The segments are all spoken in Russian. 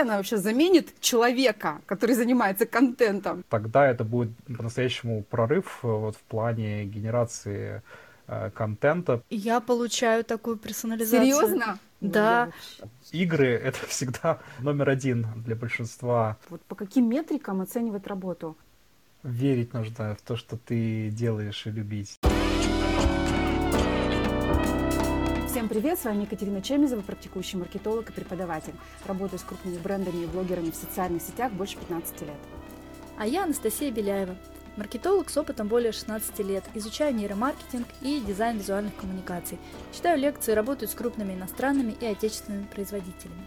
она вообще заменит человека, который занимается контентом? Тогда это будет по-настоящему прорыв э, вот в плане генерации э, контента. Я получаю такую персонализацию. Серьезно? Да. Игры — это всегда номер один для большинства. Вот по каким метрикам оценивать работу? Верить нужно в то, что ты делаешь, и любить. Всем привет, с вами Екатерина Чемизова, практикующий маркетолог и преподаватель. Работаю с крупными брендами и блогерами в социальных сетях больше 15 лет. А я Анастасия Беляева, маркетолог с опытом более 16 лет, изучаю нейромаркетинг и дизайн визуальных коммуникаций, читаю лекции, работаю с крупными иностранными и отечественными производителями.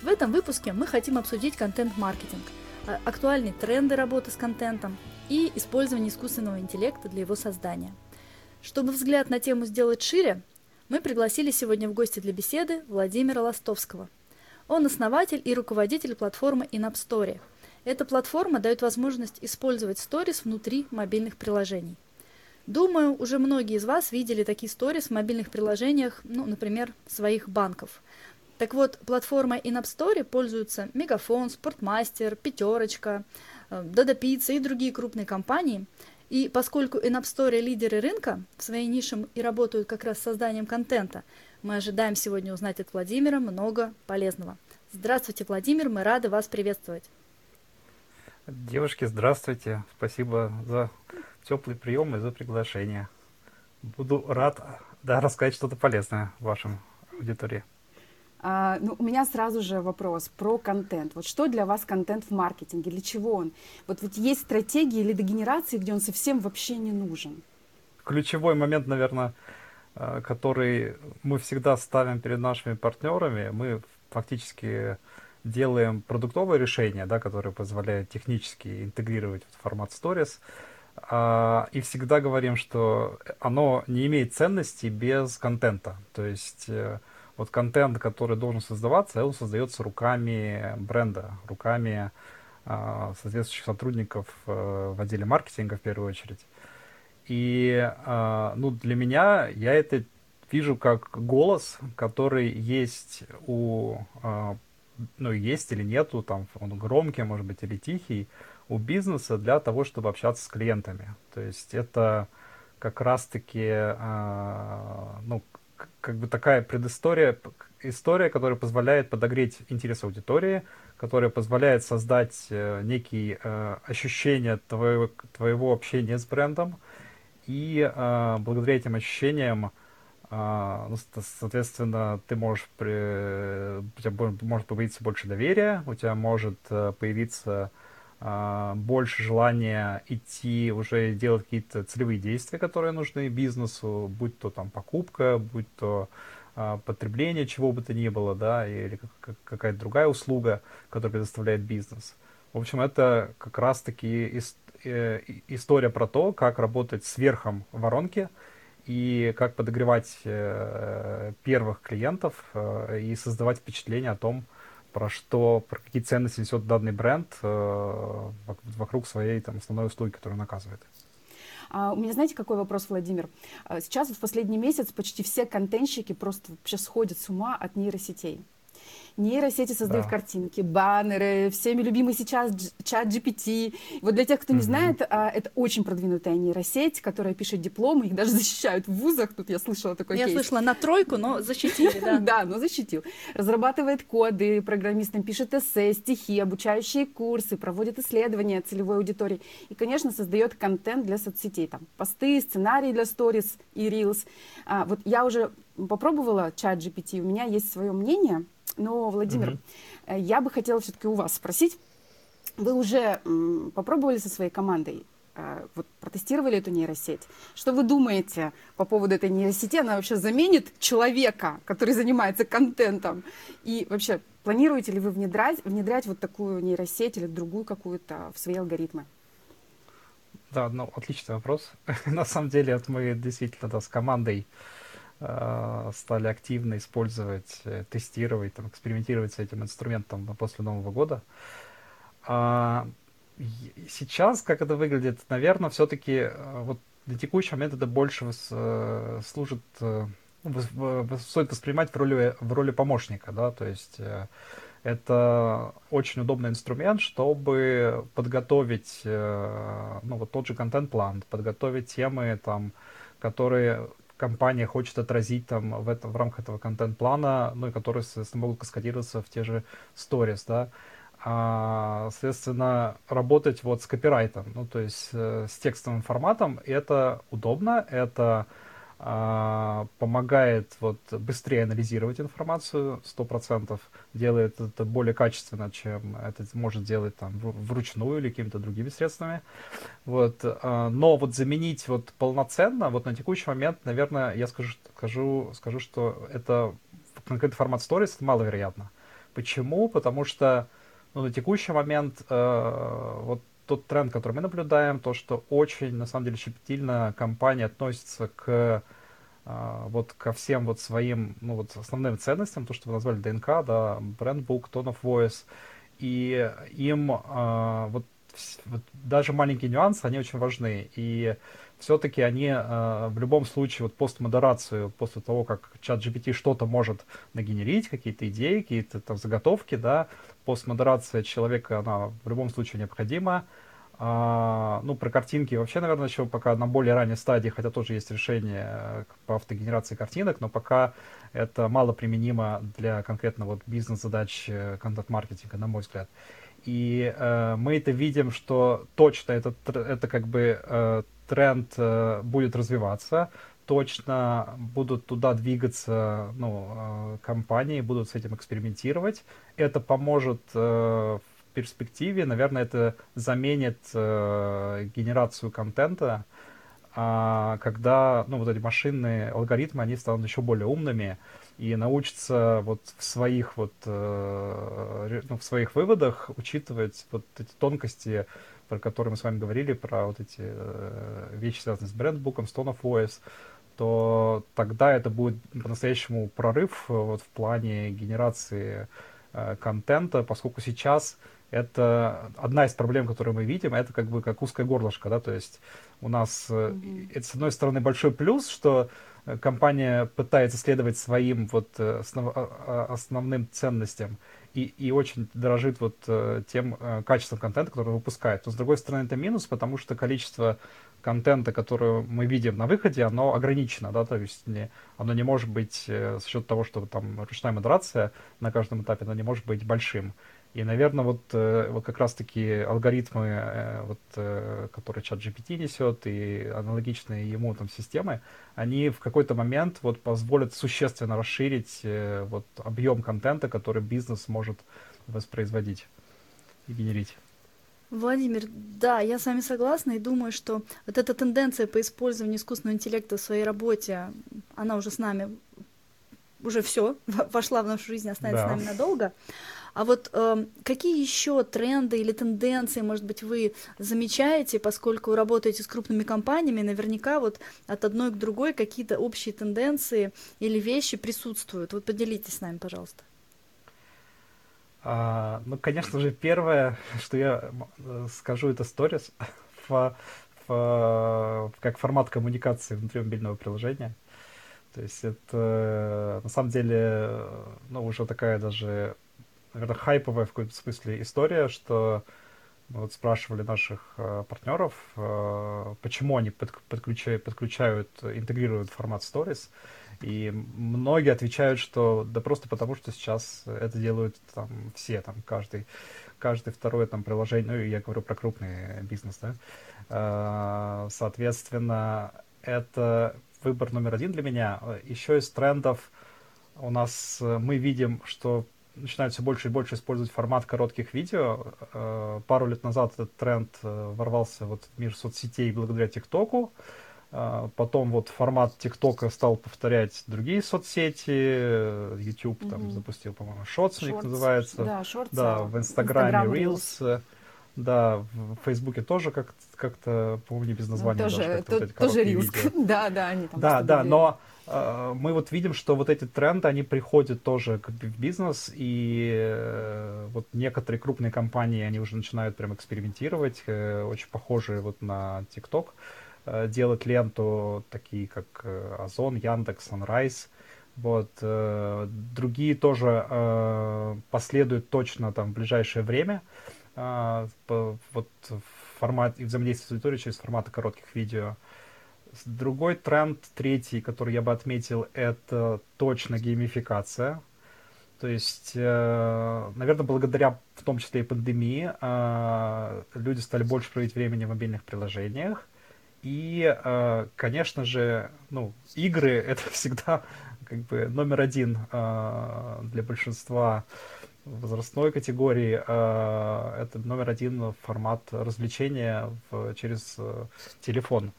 В этом выпуске мы хотим обсудить контент-маркетинг, а, актуальные тренды работы с контентом и использование искусственного интеллекта для его создания. Чтобы взгляд на тему сделать шире, мы пригласили сегодня в гости для беседы Владимира Ластовского. Он основатель и руководитель платформы InAppStory. Эта платформа дает возможность использовать сторис внутри мобильных приложений. Думаю, уже многие из вас видели такие сторис в мобильных приложениях, ну, например, своих банков. Так вот, платформой InAppStory пользуются Мегафон, Спортмастер, Пятерочка, Dodo Pizza и другие крупные компании – и поскольку in Store лидеры рынка в своей нише и работают как раз с созданием контента, мы ожидаем сегодня узнать от Владимира много полезного. Здравствуйте, Владимир, мы рады вас приветствовать. Девушки, здравствуйте. Спасибо за теплый прием и за приглашение. Буду рад да, рассказать что-то полезное вашим аудитории. А, ну, у меня сразу же вопрос про контент. Вот что для вас контент в маркетинге? Для чего он? Вот ведь есть стратегии или дегенерации, где он совсем вообще не нужен. Ключевой момент, наверное, э, который мы всегда ставим перед нашими партнерами, мы фактически делаем продуктовое решение, да, которое позволяет технически интегрировать формат Stories, а, и всегда говорим, что оно не имеет ценности без контента. То есть э, вот контент, который должен создаваться, он создается руками бренда, руками э, соответствующих сотрудников э, в отделе маркетинга в первую очередь. И э, ну, для меня я это вижу как голос, который есть у, э, ну, есть или нету, там, он громкий, может быть, или тихий, у бизнеса для того, чтобы общаться с клиентами. То есть это как раз-таки, э, ну, как бы такая предыстория, история, которая позволяет подогреть интерес аудитории, которая позволяет создать э, некие э, ощущения твоего, твоего общения с брендом. И э, благодаря этим ощущениям, э, ну, соответственно, ты можешь, при, у тебя может появиться больше доверия, у тебя может э, появиться больше желания идти уже делать какие-то целевые действия, которые нужны бизнесу, будь то там покупка, будь то а, потребление чего бы то ни было, да, или какая-то другая услуга, которую предоставляет бизнес. В общем, это как раз-таки э, история про то, как работать с верхом воронки и как подогревать э, первых клиентов э, и создавать впечатление о том, про что, про какие ценности несет данный бренд э, вокруг своей там, основной услуги, которую он оказывает. А, у меня, знаете, какой вопрос, Владимир? А, сейчас вот в последний месяц почти все контентщики просто вообще сходят с ума от нейросетей. Нейросети создают да. картинки, баннеры, всеми любимый сейчас чат GPT. Вот для тех, кто не угу. знает, а, это очень продвинутая нейросеть, которая пишет дипломы, их даже защищают в вузах. Тут я слышала такой Я кейс. слышала на тройку, но защитили, да. Да, но защитил. Разрабатывает коды программистам, пишет эссе, стихи, обучающие курсы, проводит исследования целевой аудитории. И, конечно, создает контент для соцсетей. Там посты, сценарии для сторис и reels. А, вот я уже попробовала чат GPT, у меня есть свое мнение, но, Владимир, угу. я бы хотела все-таки у вас спросить. Вы уже м, попробовали со своей командой, э, вот протестировали эту нейросеть. Что вы думаете по поводу этой нейросети? Она вообще заменит человека, который занимается контентом? И вообще, планируете ли вы внедрять, внедрять вот такую нейросеть или другую какую-то в свои алгоритмы? Да, ну, отличный вопрос. На самом деле, вот мы действительно да, с командой Э, стали активно использовать, э, тестировать, там, экспериментировать с этим инструментом после Нового года. А, сейчас, как это выглядит, наверное, все-таки э, вот на текущий момент это больше служит, ну, стоит воспринимать в роли, в роли помощника, да, то есть это очень удобный инструмент, чтобы подготовить, ну, вот тот же контент-план, подготовить темы, там, которые компания хочет отразить там в, этом, в рамках этого контент-плана, ну и которые, соответственно, могут каскадироваться в те же сторис, да. А, соответственно, работать вот с копирайтом, ну то есть э, с текстовым форматом, это удобно, это а, помогает вот быстрее анализировать информацию, сто процентов делает это более качественно, чем это может делать там вручную или какими-то другими средствами. Вот, а, но вот заменить вот полноценно, вот на текущий момент, наверное, я скажу, скажу, скажу что это конкретный формат stories маловероятно. Почему? Потому что ну, на текущий момент э, вот тот тренд, который мы наблюдаем, то, что очень, на самом деле, щепетильно компания относится к а, вот ко всем вот своим, ну вот основным ценностям, то, что вы назвали ДНК, да, брендбук, tone of voice, и им а, вот, вот даже маленькие нюансы, они очень важны, и все-таки они а, в любом случае вот постмодерацию, после того, как чат GPT что-то может нагенерить, какие-то идеи, какие-то там заготовки, да, постмодерация человека, она в любом случае необходима, а, ну, про картинки вообще, наверное, еще пока на более ранней стадии, хотя тоже есть решение э, по автогенерации картинок, но пока это мало применимо для конкретно вот бизнес-задач э, контент-маркетинга, на мой взгляд. И э, мы это видим, что точно это, это как бы э, тренд э, будет развиваться, точно будут туда двигаться ну, э, компании, будут с этим экспериментировать. Это поможет э, перспективе, наверное, это заменит генерацию контента, а, когда ну, вот эти машинные алгоритмы, они станут еще более умными и научатся вот в своих вот ну, в своих выводах учитывать вот эти тонкости, про которые мы с вами говорили, про вот эти э, вещи, связанные с брендбуком, с tone of voice, то тогда это будет по-настоящему прорыв вот в плане генерации э, контента, поскольку сейчас это одна из проблем, которую мы видим, это как бы как узкое горлышко, да, то есть у нас mm-hmm. это, с одной стороны, большой плюс, что э, компания пытается следовать своим вот э, основ, а, а, основным ценностям и, и очень дорожит вот тем качеством контента, который выпускает. Но с другой стороны, это минус, потому что количество контента, который мы видим на выходе, оно ограничено, да, то есть не, оно не может быть, с счет того, что там ручная модерация на каждом этапе, оно не может быть большим. И, наверное, вот, э, вот как раз-таки алгоритмы, э, вот, э, которые чат GPT несет, и аналогичные ему там системы, они в какой-то момент вот позволят существенно расширить вот объем контента, который бизнес может воспроизводить и генерить. Владимир, да, я с вами согласна и думаю, что вот эта тенденция по использованию искусственного интеллекта в своей работе, она уже с нами, уже все, вошла в нашу жизнь, останется да. с нами надолго. А вот э, какие еще тренды или тенденции, может быть, вы замечаете, поскольку работаете с крупными компаниями, наверняка вот от одной к другой какие-то общие тенденции или вещи присутствуют. Вот поделитесь с нами, пожалуйста. А, ну, конечно же, первое, что я скажу, это сторис в, в, как формат коммуникации внутри мобильного приложения. То есть это на самом деле ну, уже такая даже наверное, хайповая в каком-то смысле история, что мы вот спрашивали наших э, партнеров, э, почему они под, подключают, подключают, интегрируют формат Stories, и многие отвечают, что да просто потому, что сейчас это делают там все, там каждый, каждый второе там приложение, ну я говорю про крупный бизнес, да, э, соответственно, это выбор номер один для меня. Еще из трендов у нас э, мы видим, что начинают все больше и больше использовать формат коротких видео. Э, пару лет назад этот тренд э, ворвался вот в мир соцсетей благодаря ТикТоку. Э, потом вот формат ТикТока стал повторять другие соцсети. YouTube mm-hmm. там запустил, по-моему, Шортс у них называется. Да, Shorts, да, в Инстаграме Reels. Reels. Да, в Фейсбуке тоже как- как-то, не без ну, названия. Ну, тоже, даже, то, вот тоже Reels. да, да, они там Да, да, но Э, мы вот видим, что вот эти тренды, они приходят тоже в бизнес, и э, вот некоторые крупные компании, они уже начинают прям экспериментировать, э, очень похожие вот на TikTok, делать ленту, такие как Озон, Яндекс, Sunrise, Вот, э, другие тоже э, последуют точно там в ближайшее время. Э, по, вот формат и взаимодействие с аудиторией через форматы коротких видео. Другой тренд, третий, который я бы отметил, это точно геймификация. То есть, э, наверное, благодаря в том числе и пандемии э, люди стали больше проводить времени в мобильных приложениях. И, э, конечно же, ну, игры — это всегда как бы номер один для большинства возрастной категории. Это номер один формат развлечения в, через телефон.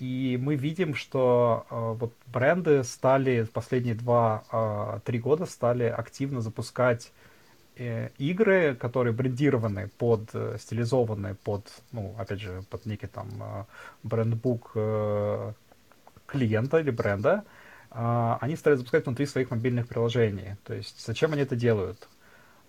И мы видим, что э, вот бренды стали последние два-три э, года стали активно запускать э, игры, которые брендированы под, э, стилизованы под, ну, опять же, под некий там э, брендбук э, клиента или бренда, э, они стали запускать внутри своих мобильных приложений. То есть зачем они это делают?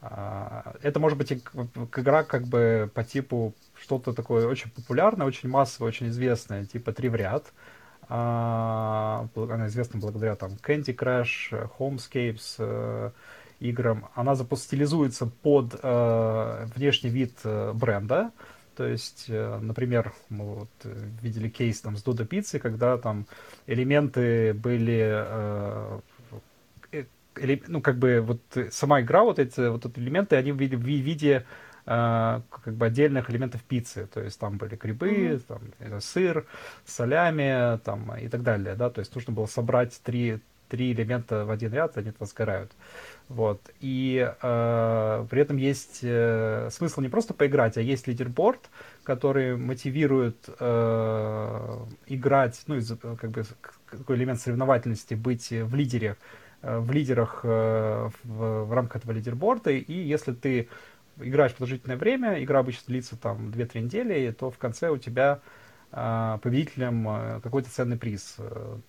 А, это может быть игра как бы по типу что-то такое очень популярное, очень массовое, очень известное, типа три в ряд. А, она известна благодаря там Candy Crush, Homescapes э, играм. Она стилизуется под э, внешний вид э, бренда. То есть, например, мы вот видели кейс там с Dodo Pizza, когда там элементы были ну, как бы, вот сама игра, вот эти, вот эти элементы, они в виде, в виде э, как бы отдельных элементов пиццы. То есть там были грибы, mm-hmm. там, э, сыр, солями там, и так далее. Да? То есть нужно было собрать три, три элемента в один ряд, они это сгорают. Вот. И э, при этом есть э, смысл не просто поиграть, а есть лидерборд, который мотивирует э, играть, ну, из, как бы, какой элемент соревновательности, быть в лидере Э, в лидерах э, в, в рамках этого лидерборда, и если ты играешь продолжительное время, игра обычно длится там 2-3 недели, то в конце у тебя э, победителем какой-то ценный приз.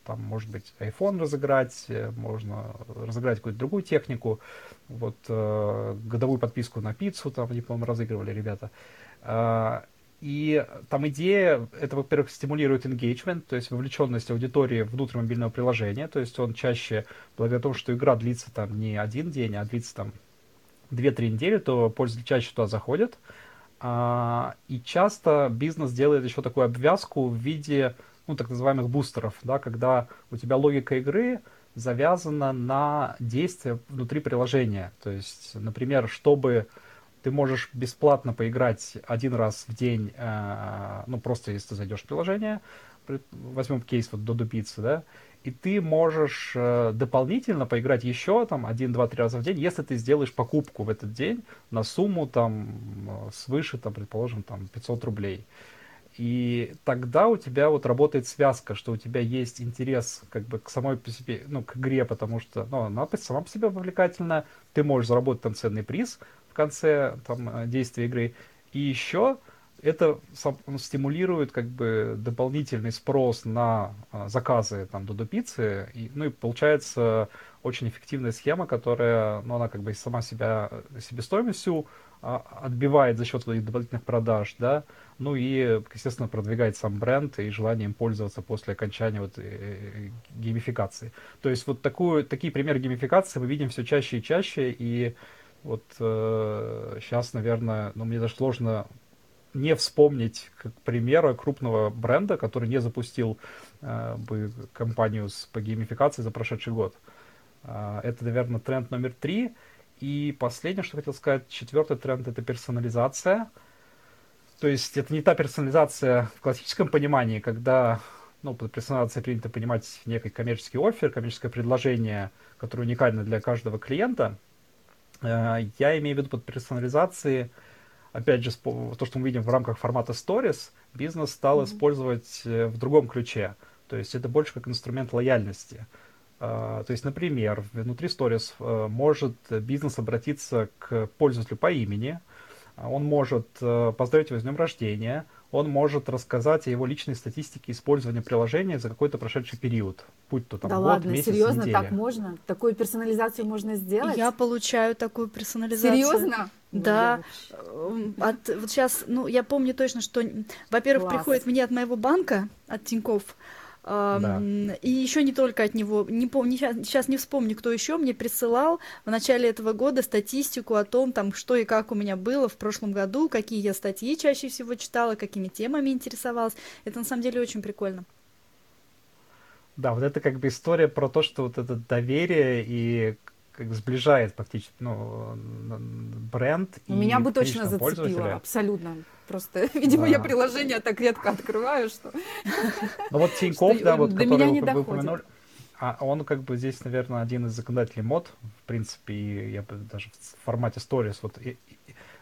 Там может быть iPhone разыграть, можно разыграть какую-то другую технику, вот годовую подписку на пиццу, там они, по-моему, разыгрывали ребята. И там идея, это, во-первых, стимулирует engagement, то есть вовлеченность аудитории внутрь мобильного приложения, то есть он чаще, благодаря тому, что игра длится там не один день, а длится там 2-3 недели, то пользователи чаще туда заходят. А, и часто бизнес делает еще такую обвязку в виде, ну, так называемых бустеров, да, когда у тебя логика игры завязана на действия внутри приложения. То есть, например, чтобы ты можешь бесплатно поиграть один раз в день, э, ну, просто если ты зайдешь в приложение, возьмем кейс вот до Pizza, да, и ты можешь э, дополнительно поиграть еще там один, два, три раза в день, если ты сделаешь покупку в этот день на сумму там э, свыше, там, предположим, там 500 рублей. И тогда у тебя вот работает связка, что у тебя есть интерес как бы к самой по себе, ну, к игре, потому что, ну, она сама по себе привлекательна, ты можешь заработать там ценный приз, в конце там, э, действия игры. И еще это стимулирует как бы дополнительный спрос на а, заказы там до пиццы, и, ну и получается очень эффективная схема, которая, ну она как бы сама себя себестоимостью а, отбивает за счет этих дополнительных продаж, да, ну и, естественно, продвигает сам бренд и желание им пользоваться после окончания вот э, э, геймификации. То есть вот такую, такие примеры геймификации мы видим все чаще и чаще, и вот э, сейчас, наверное, ну, мне даже сложно не вспомнить, как примера крупного бренда, который не запустил э, бы компанию с, по геймификации за прошедший год. Э, это, наверное, тренд номер три. И последнее, что хотел сказать, четвертый тренд — это персонализация. То есть это не та персонализация в классическом понимании, когда ну, под персонализацией принято понимать некий коммерческий офер, коммерческое предложение, которое уникально для каждого клиента — Э, я имею в виду под персонализацией, опять же, то, что мы видим в рамках формата Stories, бизнес стал mm-hmm. использовать э, в другом ключе. То есть это больше как инструмент лояльности. Uh, то есть, например, внутри Stories uh, может бизнес обратиться к пользователю по имени, он может uh, поздравить его с днем рождения, он может рассказать о его личной статистике использования приложения за какой-то прошедший период, будь то там да год, ладно, месяц, серьезно, неделя. так можно? Такую персонализацию можно сделать? Я получаю такую персонализацию. Серьезно? Да. Эм, от, вот сейчас, ну, я помню точно, что, во-первых, приходит мне от моего банка, от Тинькофф, Да. И еще не только от него, не помню, сейчас не вспомню, кто еще мне присылал в начале этого года статистику о том, там, что и как у меня было в прошлом году, какие я статьи чаще всего читала, какими темами интересовалась. Это на самом деле очень прикольно. Да, вот это как бы история про то, что вот это доверие и как сближает фактически ну, бренд и Меня бы точно зацепило, абсолютно. Просто, видимо, да. я приложение так редко открываю, что... Ну вот Тинькофф, да, вот, который вы, упомянули, а он как бы здесь, наверное, один из законодателей мод, в принципе, и я бы даже в формате stories, вот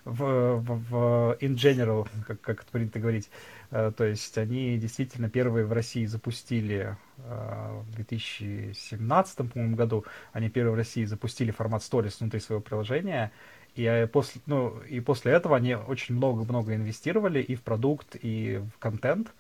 в, в, в in general, как, как это принято говорить, uh, то есть они действительно первые в России запустили uh, в 2017, по-моему, году, они первые в России запустили формат stories внутри своего приложения, и после, ну, и после этого они очень много-много инвестировали и в продукт, и в контент.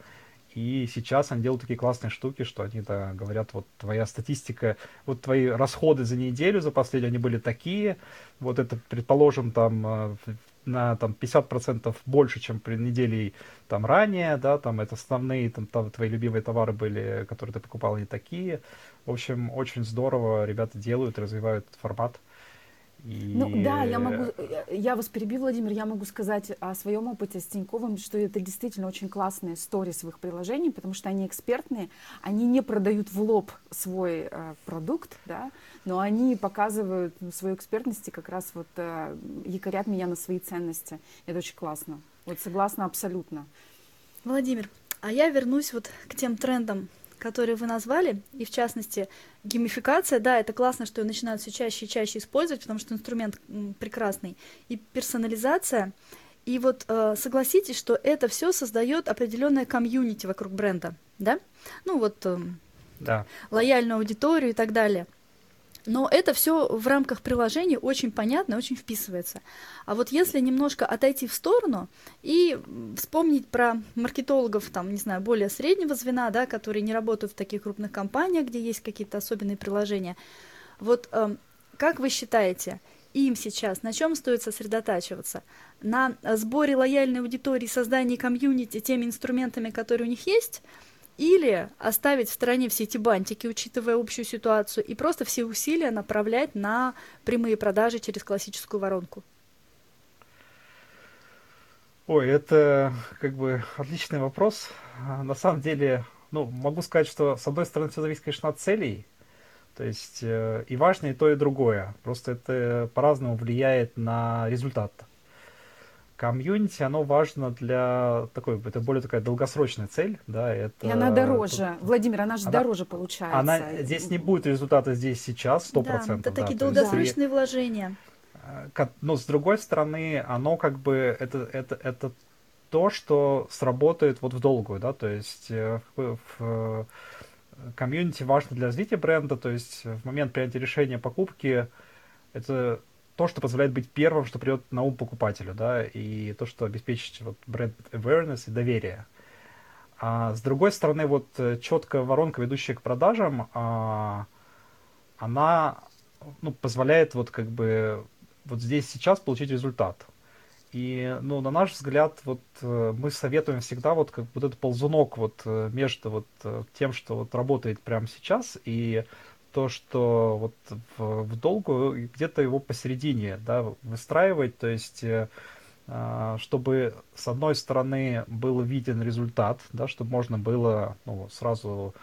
И сейчас они делают такие классные штуки, что они да, говорят, вот твоя статистика, вот твои расходы за неделю, за последнюю, они были такие, вот это, предположим, там э, на там, 50% больше, чем при неделе там, ранее, да, там это основные там, там, твои любимые товары были, которые ты покупал, не такие. В общем, очень здорово ребята делают, развивают этот формат. И... Ну да, я могу, я вас перебью, Владимир, я могу сказать о своем опыте с Тиньковым, что это действительно очень классные истории своих приложений, потому что они экспертные, они не продают в лоб свой э, продукт, да, но они показывают свою экспертность и как раз вот э, якорят меня на свои ценности. Это очень классно. Вот согласна абсолютно. Владимир, а я вернусь вот к тем трендам, которые вы назвали, и в частности геймификация, да, это классно, что ее начинают все чаще и чаще использовать, потому что инструмент прекрасный, и персонализация, и вот э, согласитесь, что это все создает определенное комьюнити вокруг бренда, да? Ну вот э, да. лояльную аудиторию и так далее. Но это все в рамках приложения очень понятно, очень вписывается. А вот если немножко отойти в сторону и вспомнить про маркетологов, там, не знаю, более среднего звена, да, которые не работают в таких крупных компаниях, где есть какие-то особенные приложения, вот э, как вы считаете, им сейчас на чем стоит сосредотачиваться? На сборе лояльной аудитории, создании комьюнити теми инструментами, которые у них есть – или оставить в стороне все эти бантики, учитывая общую ситуацию, и просто все усилия направлять на прямые продажи через классическую воронку. Ой, это как бы отличный вопрос. А, на самом деле, ну, могу сказать, что с одной стороны все зависит, конечно, от целей. То есть э, и важно и то, и другое. Просто это по-разному влияет на результат комьюнити, оно важно для такой, это более такая долгосрочная цель, да, это... И она дороже. Тут... Владимир, она же она, дороже получается. Она, здесь не будет результата здесь сейчас, сто процентов. Да, это такие да, долгосрочные есть, вложения. Э, но с другой стороны, оно как бы, это, это, это то, что сработает вот в долгую, да, то есть э, в, в комьюнити важно для развития бренда, то есть в момент принятия решения покупки это то, что позволяет быть первым, что придет на ум покупателю, да, и то, что обеспечит вот бренд awareness и доверие. А с другой стороны, вот э, четкая воронка, ведущая к продажам, а, она ну, позволяет вот как бы вот здесь сейчас получить результат. И, ну, на наш взгляд, вот э, мы советуем всегда вот как вот этот ползунок вот э, между вот тем, что вот работает прямо сейчас, и то, что вот в, в долгу где-то его посередине да, выстраивать, то есть э, а, чтобы с одной стороны был виден результат, да, чтобы можно было ну, сразу,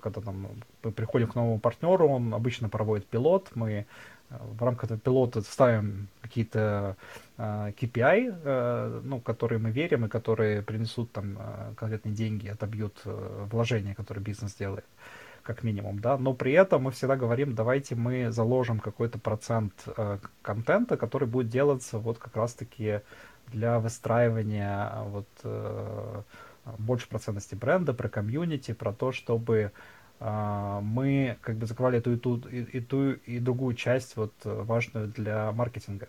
когда там мы приходим к новому партнеру, он обычно проводит пилот, мы э, в рамках этого пилота ставим какие-то uh, KPI, uh, ну, которые мы верим и которые принесут там uh, конкретные деньги, отобьют uh, вложения, которые бизнес делает. Uh, как минимум, да, но при этом мы всегда говорим, давайте мы заложим какой-то процент э, контента, который будет делаться вот как раз-таки для выстраивания э, вот э, больше про ценности бренда, про комьюнити, про то, чтобы э, мы как бы закрывали эту и ту, и, и ту и другую часть вот важную для маркетинга.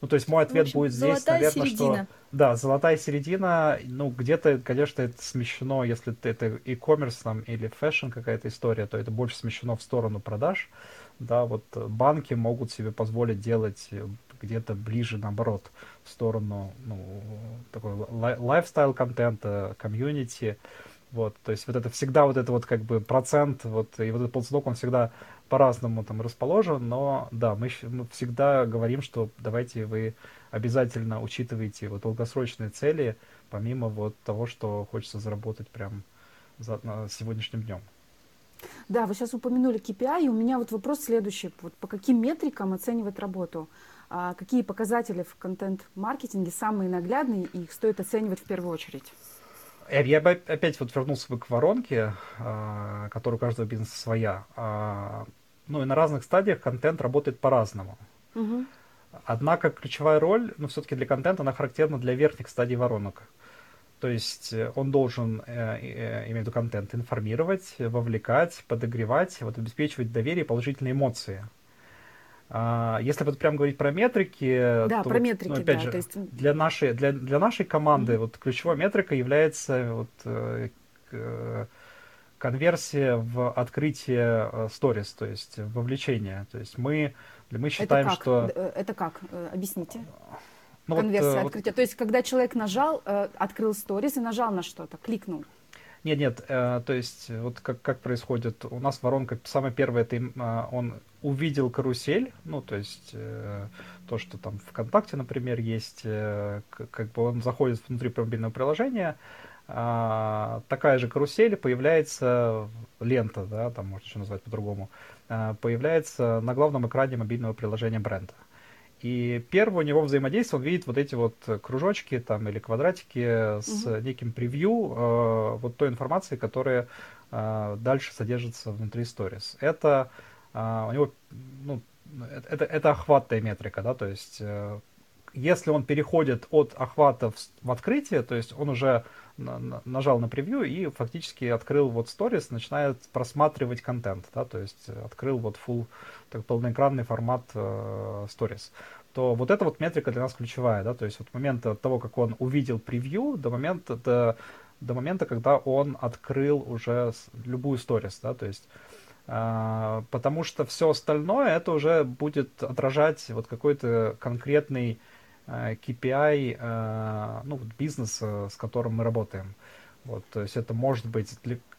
Ну, то есть мой ответ общем, будет здесь, наверное, середина. что... Да, золотая середина, ну, где-то, конечно, это смещено, если это e-commerce там или fashion какая-то история, то это больше смещено в сторону продаж. Да, вот банки могут себе позволить делать где-то ближе, наоборот, в сторону, ну, такой lifestyle контента, комьюнити, Вот, то есть вот это всегда вот это вот как бы процент, вот, и вот этот ползунок, он всегда по-разному там расположен, но да, мы, мы всегда говорим, что давайте вы обязательно учитывайте вот долгосрочные цели, помимо вот того, что хочется заработать прям за, на сегодняшним днем. Да, вы сейчас упомянули KPI, и у меня вот вопрос следующий. Вот по каким метрикам оценивать работу? А какие показатели в контент-маркетинге самые наглядные, и их стоит оценивать в первую очередь? Я бы опять вот вернулся бы к воронке, а, которая у каждого бизнеса своя. А, ну и на разных стадиях контент работает по-разному. Угу. Однако ключевая роль, ну все-таки для контента, она характерна для верхних стадий воронок. То есть э, он должен, э, э, имею в виду контент, информировать, вовлекать, подогревать, вот, обеспечивать доверие и положительные эмоции. А, если вот прям говорить про метрики, да, то про вот, метрики, ну, опять да, же, то есть... для нашей для для нашей команды mm-hmm. вот ключевой метрика является вот э, э, конверсия в открытие сторис, то есть вовлечение. То есть мы мы считаем, это как? что это как? Объясните. Ну, Конверсия вот, открытия. Вот... То есть когда человек нажал, открыл сторис и нажал на что-то, кликнул. Нет, нет, э, то есть вот как, как происходит, у нас воронка, самая первая, это э, он увидел карусель, ну, то есть э, то, что там ВКонтакте, например, есть, э, как бы он заходит внутри мобильного приложения, э, такая же карусель появляется, лента, да, там можно еще назвать по-другому, э, появляется на главном экране мобильного приложения бренда. И первое у него взаимодействие, он видит вот эти вот кружочки там или квадратики с угу. неким превью э, вот той информации, которая э, дальше содержится внутри stories. Это э, у него, ну, это, это охватная метрика, да, то есть э, если он переходит от охвата в, в открытие, то есть он уже нажал на превью и фактически открыл вот stories, начинает просматривать контент, да, то есть открыл вот full, так, полноэкранный формат э, то вот эта вот метрика для нас ключевая, да, то есть от момента того, как он увидел превью, до момента, до, до момента, когда он открыл уже любую stories, да, то есть э, потому что все остальное это уже будет отражать вот какой-то конкретный KPI э, ну, бизнеса, с которым мы работаем. Вот, то есть это может быть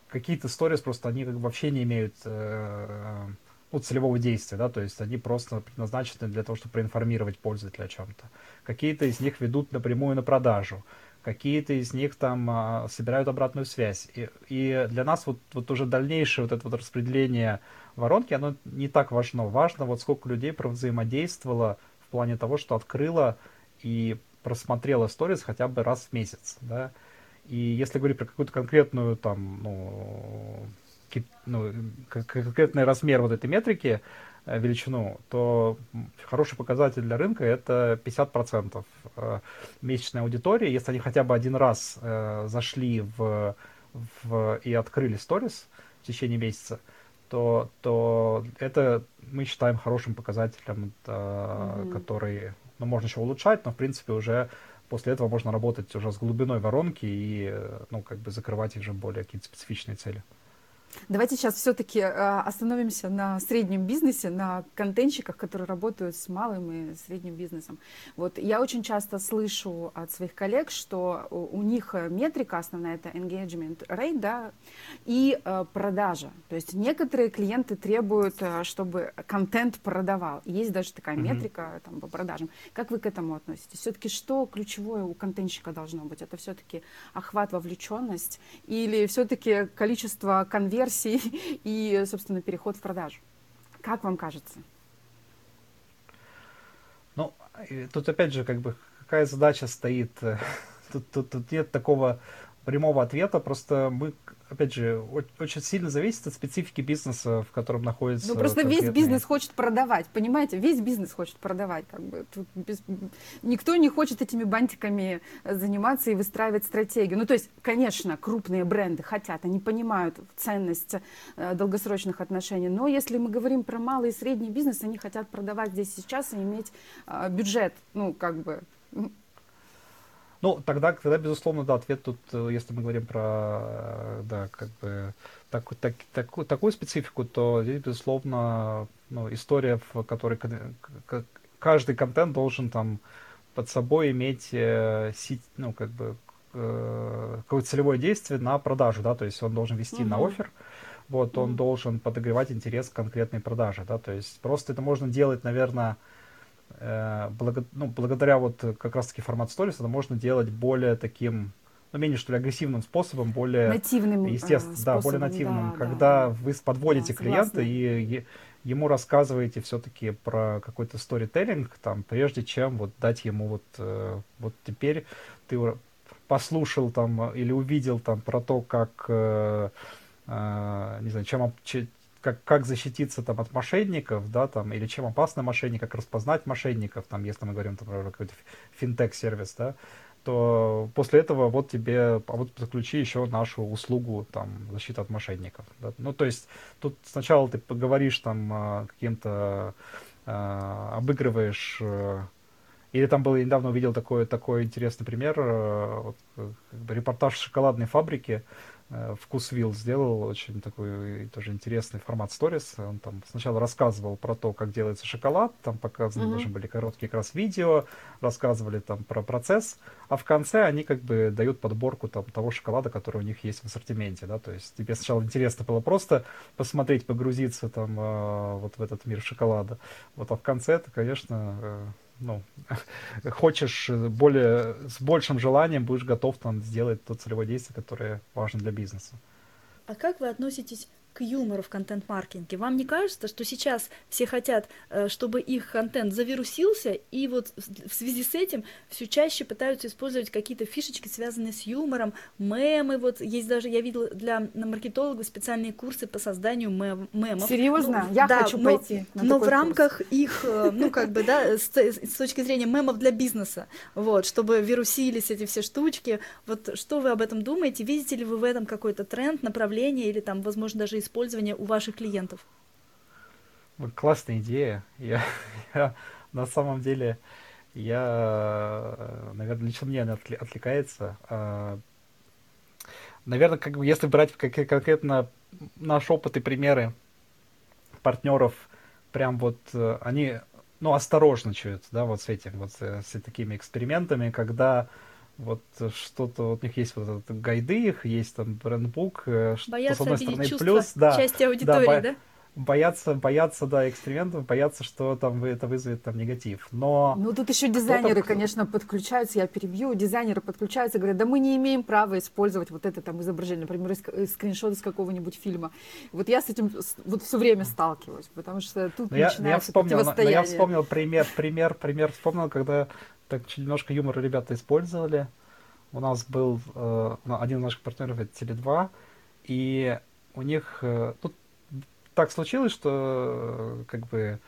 какие-то stories просто они как вообще не имеют э, ну, целевого действия, да, то есть они просто предназначены для того, чтобы проинформировать пользователя о чем-то. Какие-то из них ведут напрямую на продажу, какие-то из них там а, собирают обратную связь. И, и для нас вот, вот уже дальнейшее вот это вот распределение воронки, оно не так важно. Важно вот сколько людей провзаимодействовало в плане того, что открыло и просмотрела сторис хотя бы раз в месяц, да, и если говорить про какую-то конкретную там, ну, ну, конкретный размер вот этой метрики, э, величину, то хороший показатель для рынка это 50% э, месячной аудитории. Если они хотя бы один раз э, зашли в, в, и открыли сторис в течение месяца, то, то это мы считаем хорошим показателем, mm-hmm. который но можно еще улучшать, но в принципе уже после этого можно работать уже с глубиной воронки и э, ну, как бы закрывать уже более какие-то специфичные цели. Давайте сейчас все-таки э, остановимся на среднем бизнесе, на контентщиках, которые работают с малым и средним бизнесом. Вот я очень часто слышу от своих коллег, что у них метрика основная это engagement rate, да, и э, продажа. То есть некоторые клиенты требуют, э, чтобы контент продавал. Есть даже такая mm-hmm. метрика там по продажам. Как вы к этому относитесь? Все-таки что ключевое у контентщика должно быть? Это все-таки охват, вовлеченность или все-таки количество конвертов конверсии и, собственно, переход в продажу. Как вам кажется? Ну, тут опять же, как бы, какая задача стоит? Тут, тут, тут нет такого прямого ответа, просто мы опять же, очень сильно зависит от специфики бизнеса, в котором находится. Ну просто конкретный... весь бизнес хочет продавать, понимаете? Весь бизнес хочет продавать, как бы. Тут без... Никто не хочет этими бантиками заниматься и выстраивать стратегию. Ну то есть, конечно, крупные бренды хотят, они понимают ценность э, долгосрочных отношений, но если мы говорим про малый и средний бизнес, они хотят продавать здесь сейчас и иметь э, бюджет, ну как бы ну, тогда, тогда, безусловно, да, ответ тут, э, если мы говорим про, э, да, как бы, так, так, так, такую специфику, то здесь, безусловно, ну, история, в которой каждый контент должен там под собой иметь, э, ну, как бы, э, какое-то целевое действие на продажу, да, то есть он должен вести угу. на офер, вот, он угу. должен подогревать интерес к конкретной продаже, да, то есть просто это можно делать, наверное, благо, ну, благодаря вот как раз-таки формат сторис, это можно делать более таким, ну, менее, что ли, агрессивным способом, более... Нативным Естественно, э, да, более нативным, да, когда да. вы подводите да, клиента и, и ему рассказываете все-таки про какой-то сторителлинг, там, прежде чем вот дать ему вот, э, вот теперь ты послушал там или увидел там про то, как, э, э, не знаю, чем, как, как защититься там от мошенников, да, там, или чем опасный мошенник, как распознать мошенников, там, если мы говорим, там, про какой-то финтех-сервис, да, то после этого вот тебе, а вот подключи еще нашу услугу там защиты от мошенников. Да? Ну, то есть тут сначала ты поговоришь там а, каким-то, э, обыгрываешь, э, или там был, я недавно увидел такой, такой интересный пример, э, вот, бы репортаж шоколадной фабрики, Э, Вкусвилл сделал очень такой тоже интересный формат сторис. Он там сначала рассказывал про то, как делается шоколад, там показаны mm-hmm. должны были короткие как раз видео, рассказывали там про процесс, а в конце они как бы дают подборку там того шоколада, который у них есть в ассортименте, да, то есть тебе сначала интересно было просто посмотреть, погрузиться там э, вот в этот мир шоколада, вот, а в конце это, конечно, э, ну, хочешь более, с большим желанием будешь готов там сделать то целевое действие, которое важно для бизнеса. А как вы относитесь к юмору в контент-маркетинге. Вам не кажется, что сейчас все хотят, э, чтобы их контент завирусился, и вот в связи с этим все чаще пытаются использовать какие-то фишечки, связанные с юмором, мемы, вот есть даже, я видела для маркетологов специальные курсы по созданию мем, мемов. Серьезно? Ну, я да, хочу но, пойти на Но в рамках курс. их, э, ну как бы, да, с, с точки зрения мемов для бизнеса, вот, чтобы вирусились эти все штучки, вот что вы об этом думаете? Видите ли вы в этом какой-то тренд, направление или там, возможно, даже использования у ваших клиентов? Классная идея. Я, я на самом деле, я, наверное, лично мне она отвлекается. А, наверное, как бы, если брать конкретно наш опыт и примеры партнеров, прям вот э, они, ну, осторожничают, да, вот с этим, вот с, с такими экспериментами, когда вот что-то, вот у них есть вот этот гайды их, есть там брендбук, э, что, с одной стороны, плюс, да, части аудитории, да? да? Боятся, боятся, да, экспериментов, боятся, что там это вызовет там негатив. Но ну тут еще дизайнеры, конечно, подключаются. Я перебью. Дизайнеры подключаются, говорят, да мы не имеем права использовать вот это там изображение, например, скриншот из какого-нибудь фильма. Вот я с этим вот все время сталкиваюсь, потому что тут но начинается я, я вспомнил, но, но я вспомнил пример, пример, пример вспомнил, когда так немножко юмора ребята использовали. У нас был э, один из наших партнеров это Теле2, и у них э, тут так случилось, что э, как бы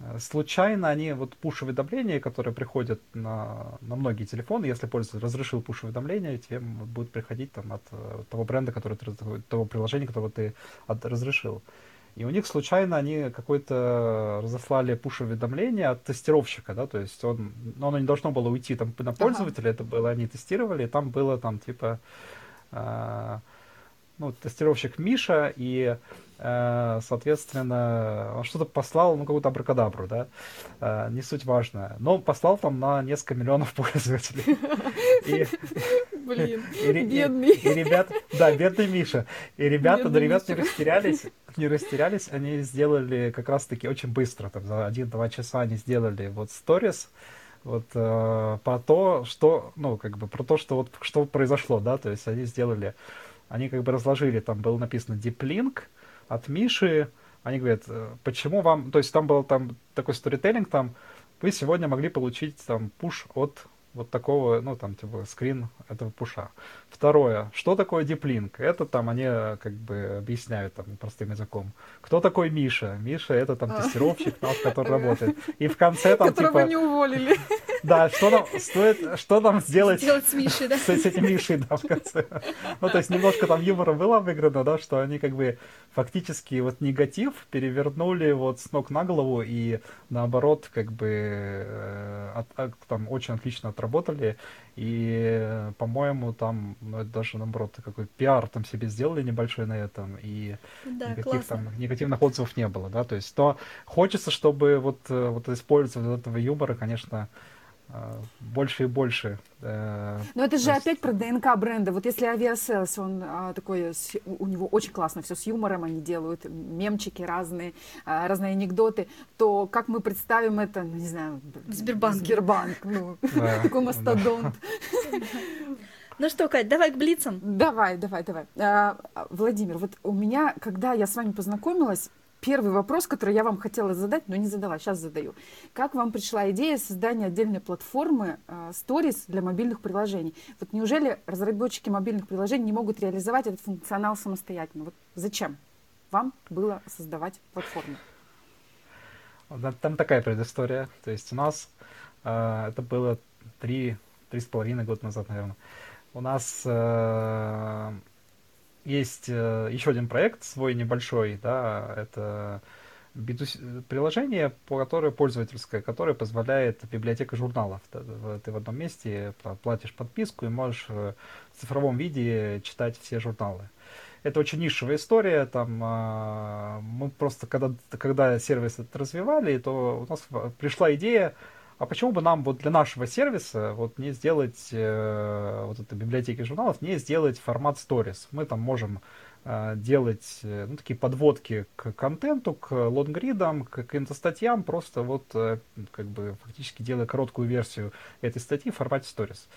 э, случайно они вот пуш-уведомления, которые приходят на, на многие телефоны, если пользователь разрешил пуш-уведомления, тебе будут приходить там от, от э, того бренда, который ты, того приложения, которого ты от, разрешил. И у них случайно они какой-то разослали пуш-уведомление от тестировщика, да, то есть он, но оно не должно было уйти там на пользователя, ага. это было, они тестировали, и там было там типа, э, ну, тестировщик Миша, и Э, соответственно, он что-то послал, ну, какую-то абракадабру, да, э, не суть важно, но послал там на несколько миллионов пользователей. Блин, бедный. И ребят, да, бедный Миша. И ребята, да, ребят не растерялись, не растерялись, они сделали как раз-таки очень быстро, там, за один-два часа они сделали вот сторис, вот э, про то, что, ну, как бы, про то, что вот, что произошло, да, то есть они сделали, они как бы разложили, там было написано deep link, от Миши. Они говорят, э, почему вам... То есть там был там такой сторителлинг, там вы сегодня могли получить там пуш от вот такого, ну, там, типа, скрин этого пуша. Второе, что такое диплинк? Это там они как бы объясняют там простым языком. Кто такой Миша? Миша это там тестировщик наш, который работает. И в конце там, Которого типа... не уволили. Да, что нам стоит, что нам сделать... Сделать с Мишей, да? С, с этим Мишей, да, в конце. Ну, то есть немножко там юмора было выиграно, да, что они как бы фактически вот негатив перевернули вот с ног на голову и наоборот как бы э, от, от, там очень отлично отработали и по-моему там ну, это даже наоборот какой пиар там себе сделали небольшой на этом и да, никаких классно. там негативных отзывов не было да то есть то хочется чтобы вот э, вот использовать этого юмора конечно больше и больше. Э, Но это же есть... опять про ДНК бренда. Вот если Aviasales, он а, такой, у него очень классно все с юмором они делают, мемчики разные, а, разные анекдоты, то как мы представим это, ну, не знаю... Сбербанк. Сбербанк, ну, такой мастодонт. Ну что, Кать, давай к блицам. Давай, давай, давай. А, Владимир, вот у меня, когда я с вами познакомилась, первый вопрос, который я вам хотела задать, но не задала, сейчас задаю. Как вам пришла идея создания отдельной платформы э, Stories для мобильных приложений? Вот неужели разработчики мобильных приложений не могут реализовать этот функционал самостоятельно? Вот зачем вам было создавать платформу? Там такая предыстория. То есть у нас э, это было три, три с половиной года назад, наверное. У нас э, есть э, еще один проект свой небольшой, да, это B2C, приложение, по которое пользовательское, которое позволяет библиотека журналов. Ты в одном месте платишь подписку и можешь в цифровом виде читать все журналы. Это очень нишевая история. Там, э, мы просто, когда, когда сервис это развивали, то у нас пришла идея а почему бы нам вот для нашего сервиса вот не сделать э, вот этой библиотеки журналов, не сделать формат stories? Мы там можем э, делать э, ну, такие подводки к контенту, к лонгридам, к каким-то статьям, просто вот э, как бы фактически делая короткую версию этой статьи в формате stories.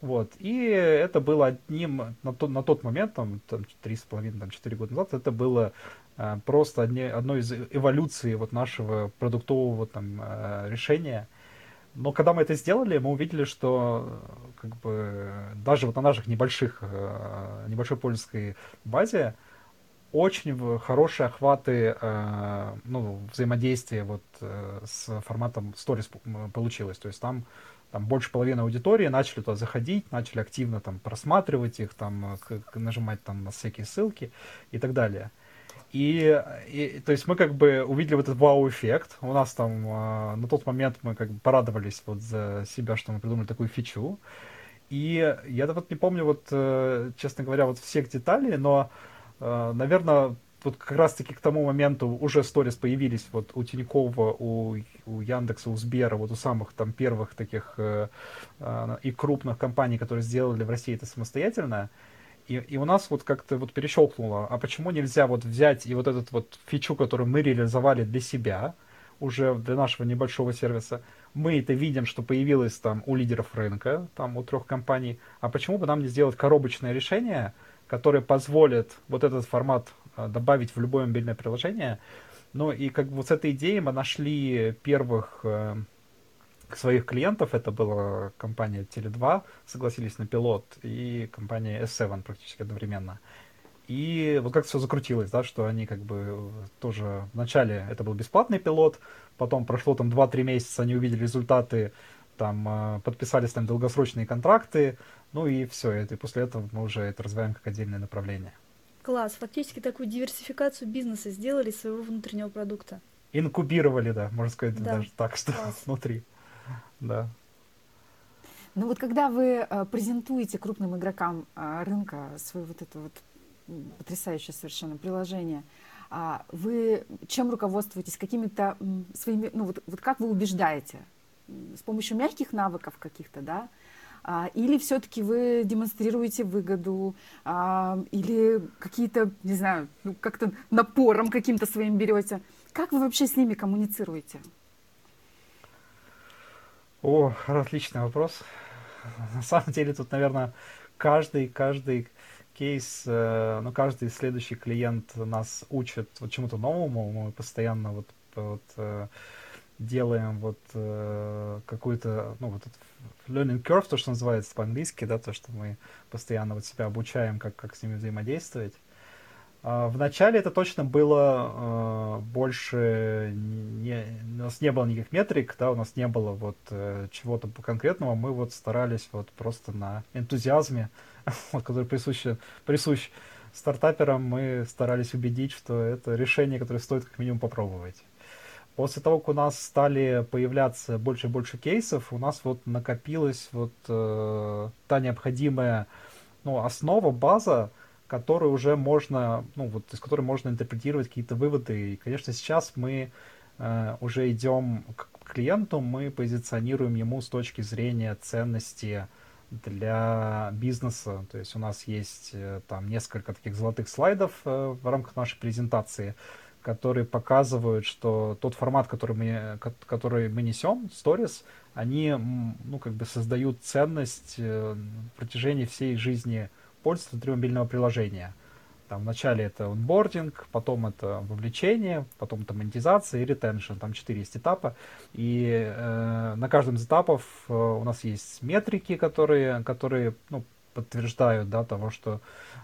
Вот. И это было одним, на, то, на тот момент, там, там, три с половиной, там, четыре года назад, это было э, просто одни, одной из эволюций вот нашего продуктового там, э, решения – но когда мы это сделали, мы увидели, что как бы даже вот на наших небольших, э, небольшой польской базе очень хорошие охваты э, ну, взаимодействия вот э, с форматом Stories получилось. То есть там, там больше половины аудитории начали туда заходить, начали активно там просматривать их, там, нажимать там на всякие ссылки и так далее. И, и то есть мы как бы увидели вот этот вау-эффект. У нас там э, на тот момент мы как бы порадовались вот за себя, что мы придумали такую фичу. И я вот не помню вот, э, честно говоря, вот всех деталей, но, э, наверное, вот как раз-таки к тому моменту уже сторис появились вот у Тинькова, у, у Яндекса, у Сбера, вот у самых там первых таких э, э, и крупных компаний, которые сделали в России это самостоятельно. И, и у нас вот как-то вот перещелкнуло, а почему нельзя вот взять и вот этот вот фичу, которую мы реализовали для себя, уже для нашего небольшого сервиса, мы это видим, что появилось там у лидеров рынка, там у трех компаний, а почему бы нам не сделать коробочное решение, которое позволит вот этот формат а, добавить в любое мобильное приложение, ну и как бы вот с этой идеей мы нашли первых э, своих клиентов, это была компания Теле2, согласились на пилот, и компания S7 практически одновременно. И вот как все закрутилось, да, что они как бы тоже вначале это был бесплатный пилот, потом прошло там 2-3 месяца, они увидели результаты, там э, подписались там долгосрочные контракты, ну и все, это, и после этого мы уже это развиваем как отдельное направление. Класс, фактически такую диверсификацию бизнеса сделали своего внутреннего продукта. Инкубировали, да, можно сказать, да. даже так, что Класс. внутри. Да. Ну вот когда вы э, презентуете крупным игрокам э, рынка свое вот это вот потрясающее совершенно приложение, э, вы чем руководствуетесь? Какими-то своими, ну вот, вот как вы убеждаете? С помощью мягких навыков каких-то, да? А, или все-таки вы демонстрируете выгоду, а, или какие-то, не знаю, ну, как-то напором каким-то своим берете. Как вы вообще с ними коммуницируете? О, отличный вопрос. На самом деле тут, наверное, каждый, каждый кейс, э, ну, каждый следующий клиент нас учит вот чему-то новому. Мы постоянно вот, вот э, делаем вот э, какую-то, ну, вот learning curve, то, что называется по-английски, да, то, что мы постоянно вот себя обучаем, как, как с ними взаимодействовать. А, в начале это точно было э, больше не, у нас не было никаких метрик, да, у нас не было вот э, чего-то конкретного, мы вот старались вот просто на энтузиазме, вот, который присущ, присущ стартаперам, мы старались убедить, что это решение, которое стоит как минимум попробовать. После того, как у нас стали появляться больше и больше кейсов, у нас вот накопилась вот э, та необходимая ну, основа, база, который уже можно, ну вот из которой можно интерпретировать какие-то выводы. И, конечно, сейчас мы э, уже идем к, клиенту мы позиционируем ему с точки зрения ценности для бизнеса. То есть у нас есть э, там несколько таких золотых слайдов э, в рамках нашей презентации, которые показывают, что тот формат, который мы, который мы несем, Stories, они, ну, как бы создают ценность э, в протяжении всей жизни пользователя внутри мобильного приложения. Там вначале это онбординг, потом это вовлечение, потом это монетизация и ретеншн. Там четыре есть этапа. И э, на каждом из этапов э, у нас есть метрики, которые, которые ну, подтверждают да, того, что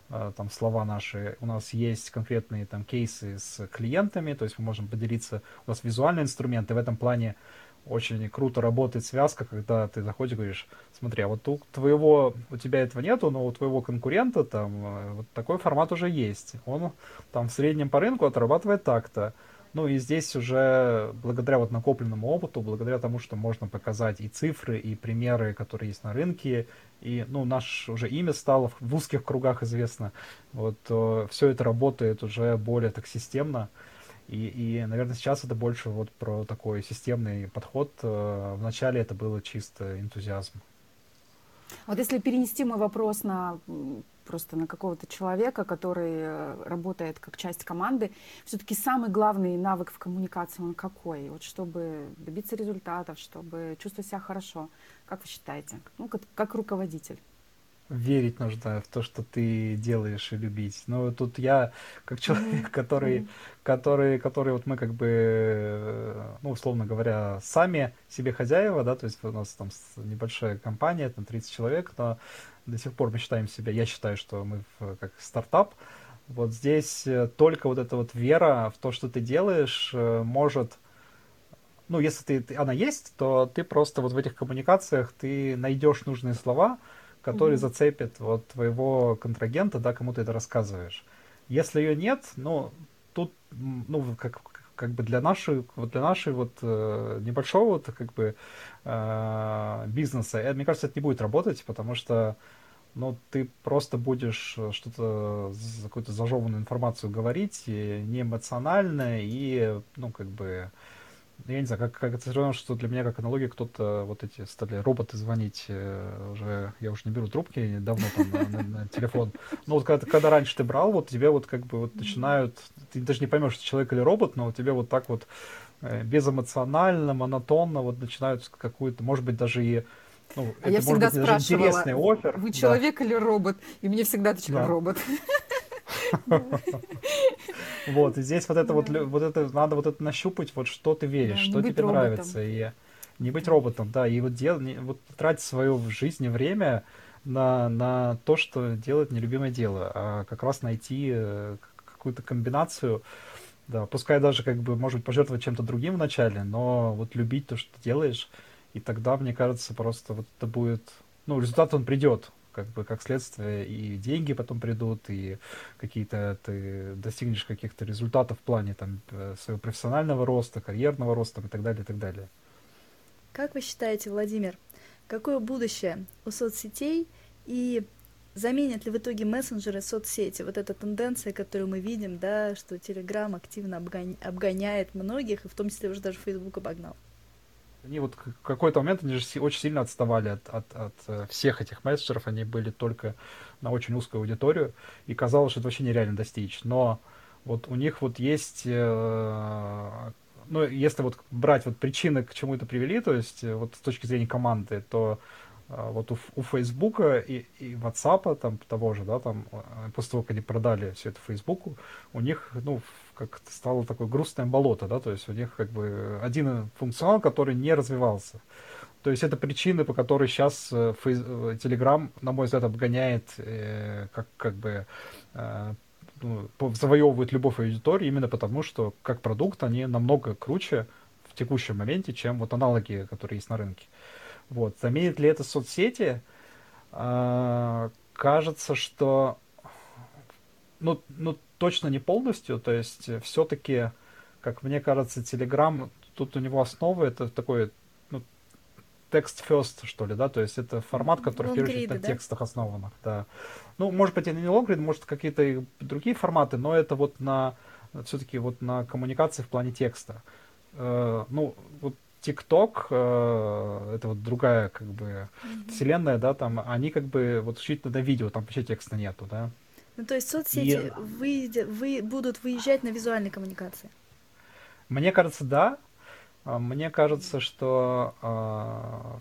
э, там слова наши. У нас есть конкретные там кейсы с клиентами, то есть мы можем поделиться. У нас визуальные инструменты в этом плане очень круто работает связка, когда ты заходишь и говоришь, смотри, а вот у твоего, у тебя этого нету, но у твоего конкурента там э, вот такой формат уже есть. Он там в среднем по рынку отрабатывает так-то. Ну и здесь уже благодаря вот накопленному опыту, благодаря тому, что можно показать и цифры, и примеры, которые есть на рынке, и ну, наше уже имя стало в узких кругах известно, вот э, все это работает уже более так системно. И, и, наверное, сейчас это больше вот про такой системный подход. Э, вначале это было чисто энтузиазм. Вот если перенести мой вопрос на просто на какого-то человека, который э, работает как часть команды, все-таки самый главный навык в коммуникации, он какой? Вот чтобы добиться результатов, чтобы чувствовать себя хорошо. Как вы считаете? Ну, как, как руководитель верить нужно в то, что ты делаешь и любить. Но тут я, как человек, который, который, который вот мы как бы, ну, условно говоря, сами себе хозяева, да, то есть у нас там небольшая компания, там 30 человек, но до сих пор мы считаем себя, я считаю, что мы как стартап, вот здесь э, только вот эта вот вера в то, что ты делаешь, э, может ну, если ты, она есть, то ты просто вот в этих коммуникациях ты найдешь нужные слова, который mm-hmm. зацепит вот твоего контрагента, да, кому ты это рассказываешь. Если ее нет, ну, тут, ну, как, как бы для нашей, вот для нашей вот э, небольшого вот, как бы э, бизнеса, э, мне кажется, это не будет работать, потому что, ну, ты просто будешь что-то, какую-то зажеванную информацию говорить, и не эмоционально, и, ну, как бы, э, я не знаю, как, как это все равно, что для меня как аналогия кто-то вот эти стали роботы звонить э, уже, я уже не беру трубки давно там на, на, на телефон. Но вот когда, когда раньше ты брал, вот тебе вот как бы вот начинают, ты даже не поймешь, человек или робот, но тебе вот так вот э, безэмоционально, монотонно вот начинают какую-то, может быть, даже и ну, а это я всегда быть, спрашивала, офер. вы человек да. или робот? И мне всегда отвечали да. робот. Вот, и здесь вот это вот, вот это, надо вот это нащупать, вот что ты веришь, что тебе нравится. И не быть роботом, да, и вот, дел, вот тратить свое в жизни время на, на то, что делать нелюбимое дело, а как раз найти э, какую-то комбинацию, да, пускай даже как бы, может быть, пожертвовать чем-то другим вначале, но вот любить то, что ты делаешь, и тогда, мне кажется, просто вот это будет, ну, результат он придет, как бы как следствие и деньги потом придут, и какие-то ты достигнешь каких-то результатов в плане там э, своего профессионального роста, карьерного роста и так далее, и так далее. Как вы считаете, Владимир, какое будущее у соцсетей и заменят ли в итоге мессенджеры соцсети? Вот эта тенденция, которую мы видим, да, что Telegram активно обгоняет многих, и в том числе уже даже Facebook обогнал. Они вот в какой-то момент они же очень сильно отставали от, от, от э, всех этих мессенджеров, они были только на очень узкую аудиторию, и казалось, что это вообще нереально достичь. Но вот у них вот есть, э, ну, если вот брать вот причины, к чему это привели, то есть э, вот с точки зрения команды, то вот у, у Фейсбука и, и WhatsApp, там того же, да, там, после того, как они продали все это Фейсбуку, у них, ну, как стало такое грустное болото, да, то есть у них как бы один функционал, который не развивался. То есть это причины, по которой сейчас э, э, Telegram, на мой взгляд, обгоняет, э, как, как бы э, ну, завоевывает любовь аудитории именно потому, что как продукт они намного круче в текущем моменте, чем вот аналоги, которые есть на рынке. Вот. Заменит ли это соцсети? Э, кажется, что ну, ну, точно не полностью, то есть э, все-таки, как мне кажется, Telegram, тут у него основа это такой, ну, text first, что ли, да, то есть это формат, который в первую очередь на да? текстах основанных, да. Ну, может быть, и не лонгрид, может, какие-то другие форматы, но это вот на, все-таки вот на коммуникации в плане текста. Э, ну, вот ТикТок, э, это вот другая как бы Мгм. вселенная, да, там они как бы вот исключительно на видео, там вообще текста нету, да. Ну, то есть соцсети И- выйдя- вы, будут выезжать на визуальной коммуникации. Мне кажется, да. А, Мне кажется, что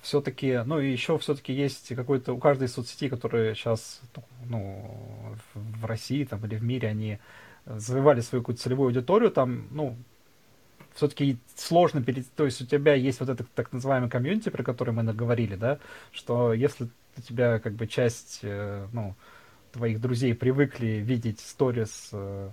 все-таки, ну и еще все-таки есть какой-то у каждой из соцсетей, которые сейчас, ну, в России там или в мире, они э, завоевали свою какую-то целевую аудиторию, там, ну, все-таки сложно перейти, то есть у тебя есть вот этот так называемый комьюнити, про который мы наговорили, да, что если у тебя как бы часть, э, ну, твоих друзей привыкли видеть сторис, э,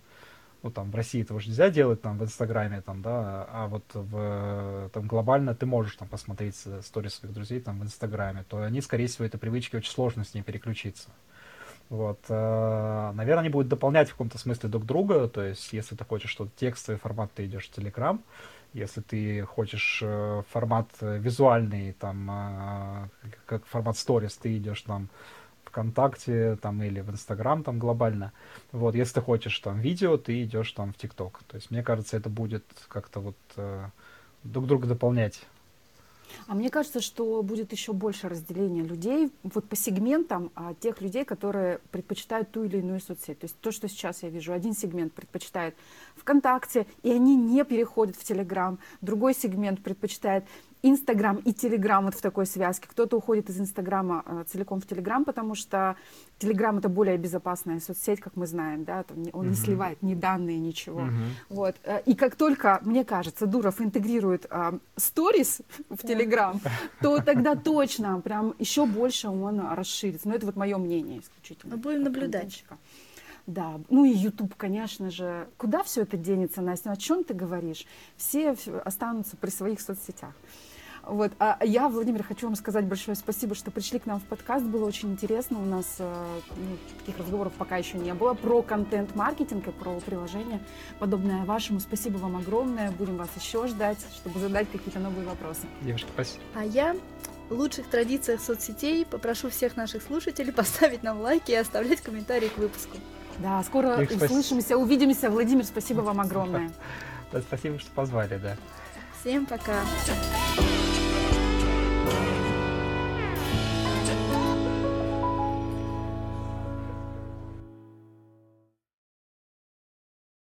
ну, там, в России этого же нельзя делать, там, в Инстаграме, там, да, а вот в, там, глобально ты можешь, там, посмотреть э, сторис своих друзей, там, в Инстаграме, то они, скорее всего, этой привычки очень сложно с ней переключиться. Вот, э, наверное, они будут дополнять в каком-то смысле друг друга, то есть, если ты хочешь что-то текстовый формат, ты идешь в Телеграм, если ты хочешь э, формат э, визуальный, там, э, как формат сторис, ты идешь там ВКонтакте там или в Инстаграм там глобально. Вот, если ты хочешь там видео, ты идешь там в ТикТок. То есть, мне кажется, это будет как-то вот э, друг друга дополнять. А мне кажется, что будет еще больше разделения людей вот по сегментам а, тех людей, которые предпочитают ту или иную соцсеть. То есть то, что сейчас я вижу, один сегмент предпочитает ВКонтакте, и они не переходят в Телеграм, другой сегмент предпочитает Инстаграм и Телеграм вот в такой связке. Кто-то уходит из Инстаграма э, целиком в Телеграм, потому что Телеграм это более безопасная соцсеть, как мы знаем, да, там не- он не сливает ни данные, ничего. Вот. э, И как только, мне кажется, Дуров интегрирует а, сторис в Телеграм, то тогда точно прям еще больше он расширится. Но это вот мое мнение исключительно. Будем наблюдать. Да, ну и YouTube, конечно же. Куда все это денется, Настя? Ну, О чем ты говоришь? Все останутся при своих соцсетях. Вот. А я, Владимир, хочу вам сказать большое спасибо, что пришли к нам в подкаст. Было очень интересно. У нас э, ну, таких разговоров пока еще не было про контент-маркетинг и про приложение, подобное вашему. Спасибо вам огромное. Будем вас еще ждать, чтобы задать какие-то новые вопросы. Девушки, спасибо. А я в лучших традициях соцсетей попрошу всех наших слушателей поставить нам лайки и оставлять комментарии к выпуску. Да, скоро Их услышимся, увидимся. Владимир, спасибо вам огромное. Да, спасибо, что позвали, да. Всем пока!